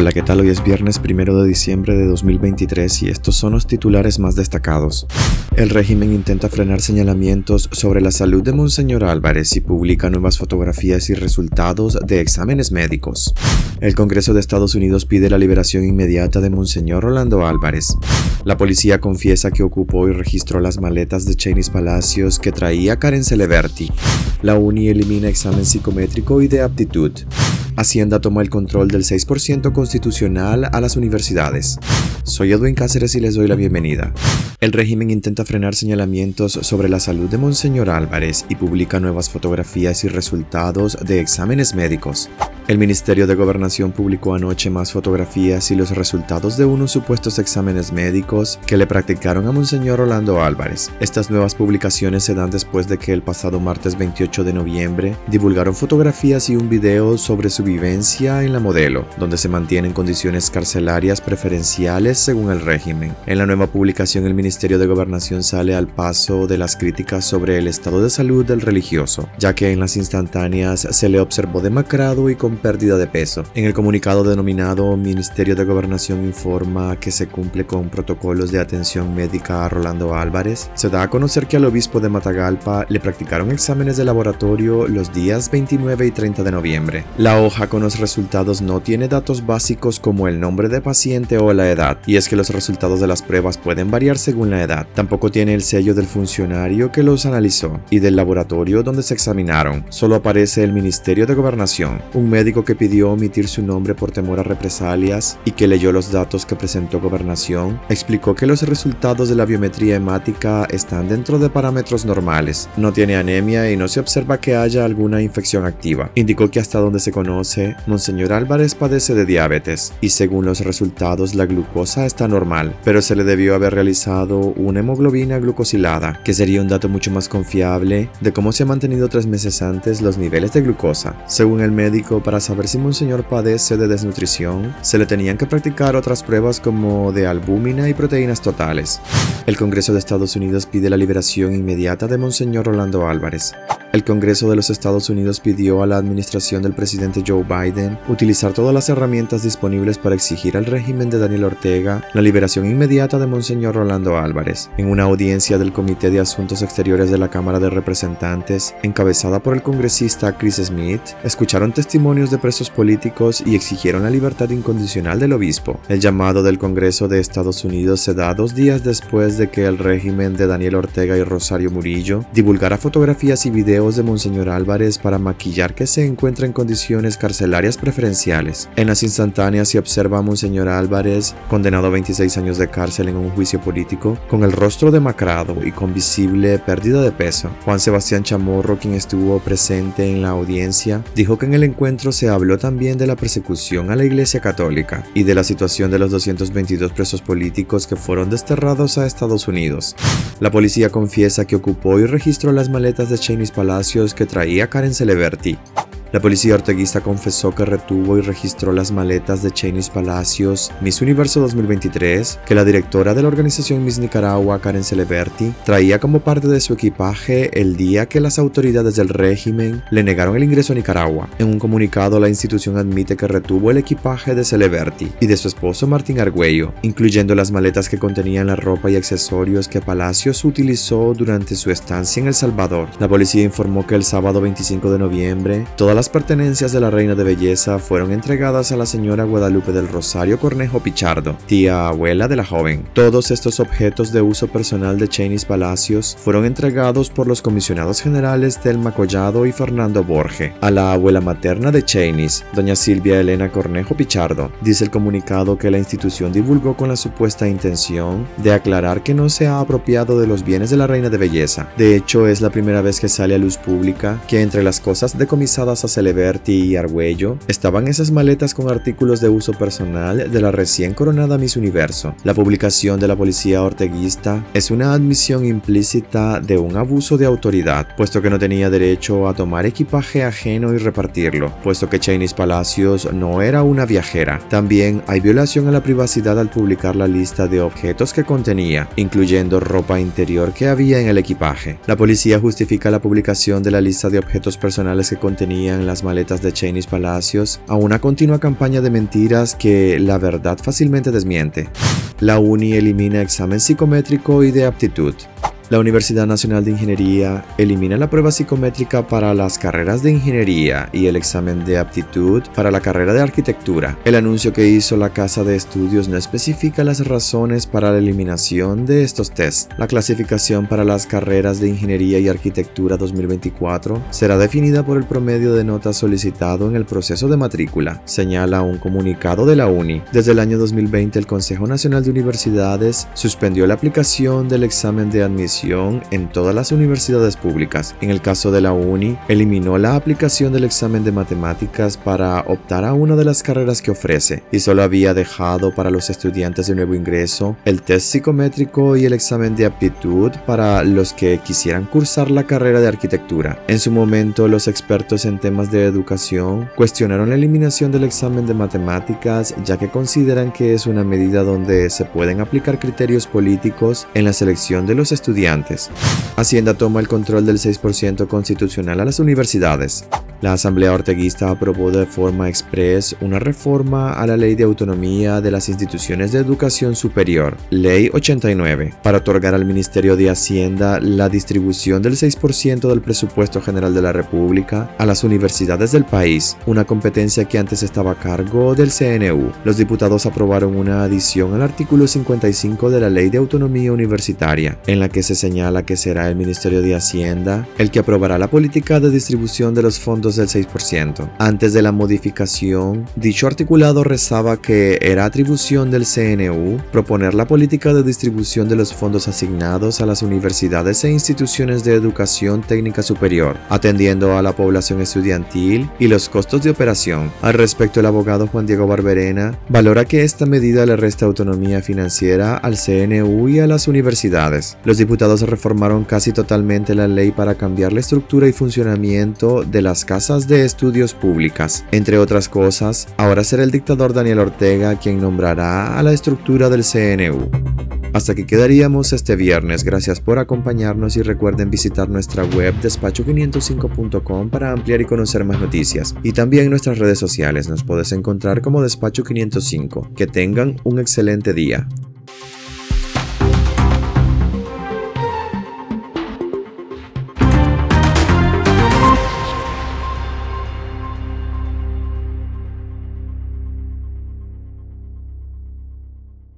Hola, ¿qué tal? Hoy es viernes primero de diciembre de 2023 y estos son los titulares más destacados. El régimen intenta frenar señalamientos sobre la salud de Monseñor Álvarez y publica nuevas fotografías y resultados de exámenes médicos. El Congreso de Estados Unidos pide la liberación inmediata de Monseñor Rolando Álvarez. La policía confiesa que ocupó y registró las maletas de Cheney Palacios que traía Karen Celeberti. La UNI elimina examen psicométrico y de aptitud. Hacienda toma el control del 6% constitucional a las universidades. Soy Edwin Cáceres y les doy la bienvenida. El régimen intenta frenar señalamientos sobre la salud de Monseñor Álvarez y publica nuevas fotografías y resultados de exámenes médicos. El Ministerio de Gobernación publicó anoche más fotografías y los resultados de unos supuestos exámenes médicos que le practicaron a Monseñor Orlando Álvarez. Estas nuevas publicaciones se dan después de que el pasado martes 28 de noviembre divulgaron fotografías y un video sobre su vivencia en la modelo, donde se mantienen condiciones carcelarias preferenciales según el régimen. En la nueva publicación el Ministerio de Gobernación sale al paso de las críticas sobre el estado de salud del religioso, ya que en las instantáneas se le observó demacrado y con pérdida de peso. En el comunicado denominado Ministerio de Gobernación informa que se cumple con protocolos de atención médica a Rolando Álvarez. Se da a conocer que al obispo de Matagalpa le practicaron exámenes de laboratorio los días 29 y 30 de noviembre. La hoja con los resultados no tiene datos básicos como el nombre de paciente o la edad, y es que los resultados de las pruebas pueden variar según la edad. Tampoco tiene el sello del funcionario que los analizó y del laboratorio donde se examinaron. Solo aparece el Ministerio de Gobernación, un médico que pidió omitir su nombre por temor a represalias y que leyó los datos que presentó Gobernación, explicó que los resultados de la biometría hemática están dentro de parámetros normales, no tiene anemia y no se observa que haya alguna infección activa. Indicó que hasta donde se conoce, Monseñor Álvarez padece de diabetes y según los resultados la glucosa está normal, pero se le debió haber realizado una hemoglobina glucosilada, que sería un dato mucho más confiable de cómo se ha mantenido tres meses antes los niveles de glucosa. Según el médico, para saber si Monseñor padece de desnutrición, se le tenían que practicar otras pruebas como de albúmina y proteínas totales. El Congreso de Estados Unidos pide la liberación inmediata de Monseñor Rolando Álvarez. El Congreso de los Estados Unidos pidió a la administración del presidente Joe Biden utilizar todas las herramientas disponibles para exigir al régimen de Daniel Ortega la liberación inmediata de Monseñor Rolando Álvarez. En una audiencia del Comité de Asuntos Exteriores de la Cámara de Representantes, encabezada por el congresista Chris Smith, escucharon testimonios de presos políticos y exigieron la libertad incondicional del obispo. El llamado del Congreso de Estados Unidos se da dos días después de que el régimen de Daniel Ortega y Rosario Murillo divulgara fotografías y videos de Monseñor Álvarez para maquillar que se encuentra en condiciones carcelarias preferenciales. En las instantáneas se observa a Monseñor Álvarez, condenado a 26 años de cárcel en un juicio político, con el rostro demacrado y con visible pérdida de peso. Juan Sebastián Chamorro, quien estuvo presente en la audiencia, dijo que en el encuentro se habló también de la persecución a la Iglesia Católica y de la situación de los 222 presos políticos que fueron desterrados a Estados Unidos. La policía confiesa que ocupó y registró las maletas de Cheney's Palace que traía Karen Celeberti. La policía orteguista confesó que retuvo y registró las maletas de Cheney's Palacios Miss Universo 2023 que la directora de la organización Miss Nicaragua, Karen Celeberti, traía como parte de su equipaje el día que las autoridades del régimen le negaron el ingreso a Nicaragua. En un comunicado, la institución admite que retuvo el equipaje de Celeberti y de su esposo Martín Argüello, incluyendo las maletas que contenían la ropa y accesorios que Palacios utilizó durante su estancia en El Salvador. La policía informó que el sábado 25 de noviembre, todas las pertenencias de la reina de belleza fueron entregadas a la señora Guadalupe del Rosario Cornejo Pichardo, tía abuela de la joven. Todos estos objetos de uso personal de Cheney's Palacios fueron entregados por los comisionados generales Telma Collado y Fernando Borge a la abuela materna de Cheney's, doña Silvia Elena Cornejo Pichardo. Dice el comunicado que la institución divulgó con la supuesta intención de aclarar que no se ha apropiado de los bienes de la reina de belleza. De hecho, es la primera vez que sale a luz pública que entre las cosas decomisadas a Celeberti y Argüello estaban esas maletas con artículos de uso personal de la recién coronada Miss Universo. La publicación de la policía orteguista es una admisión implícita de un abuso de autoridad, puesto que no tenía derecho a tomar equipaje ajeno y repartirlo, puesto que Cheney's Palacios no era una viajera. También hay violación a la privacidad al publicar la lista de objetos que contenía, incluyendo ropa interior que había en el equipaje. La policía justifica la publicación de la lista de objetos personales que contenían en las maletas de Cheney Palacios a una continua campaña de mentiras que la verdad fácilmente desmiente. La UNI elimina examen psicométrico y de aptitud. La Universidad Nacional de Ingeniería elimina la prueba psicométrica para las carreras de ingeniería y el examen de aptitud para la carrera de arquitectura. El anuncio que hizo la Casa de Estudios no especifica las razones para la eliminación de estos tests. La clasificación para las carreras de ingeniería y arquitectura 2024 será definida por el promedio de notas solicitado en el proceso de matrícula, señala un comunicado de la UNI. Desde el año 2020 el Consejo Nacional de Universidades suspendió la aplicación del examen de admisión en todas las universidades públicas. En el caso de la UNI, eliminó la aplicación del examen de matemáticas para optar a una de las carreras que ofrece y solo había dejado para los estudiantes de nuevo ingreso el test psicométrico y el examen de aptitud para los que quisieran cursar la carrera de arquitectura. En su momento, los expertos en temas de educación cuestionaron la eliminación del examen de matemáticas ya que consideran que es una medida donde se pueden aplicar criterios políticos en la selección de los estudiantes Hacienda toma el control del 6% constitucional a las universidades. La Asamblea Orteguista aprobó de forma express una reforma a la Ley de Autonomía de las Instituciones de Educación Superior, Ley 89, para otorgar al Ministerio de Hacienda la distribución del 6% del presupuesto general de la República a las universidades del país, una competencia que antes estaba a cargo del CNU. Los diputados aprobaron una adición al artículo 55 de la Ley de Autonomía Universitaria, en la que se señala que será el Ministerio de Hacienda el que aprobará la política de distribución de los fondos del 6%. Antes de la modificación, dicho articulado rezaba que era atribución del CNU proponer la política de distribución de los fondos asignados a las universidades e instituciones de educación técnica superior, atendiendo a la población estudiantil y los costos de operación. Al respecto, el abogado Juan Diego Barberena valora que esta medida le resta autonomía financiera al CNU y a las universidades. Los diputados reformaron casi totalmente la ley para cambiar la estructura y funcionamiento de las casas de estudios públicas. Entre otras cosas, ahora será el dictador Daniel Ortega quien nombrará a la estructura del CNU. Hasta aquí quedaríamos este viernes. Gracias por acompañarnos y recuerden visitar nuestra web despacho505.com para ampliar y conocer más noticias. Y también nuestras redes sociales nos puedes encontrar como Despacho 505. Que tengan un excelente día.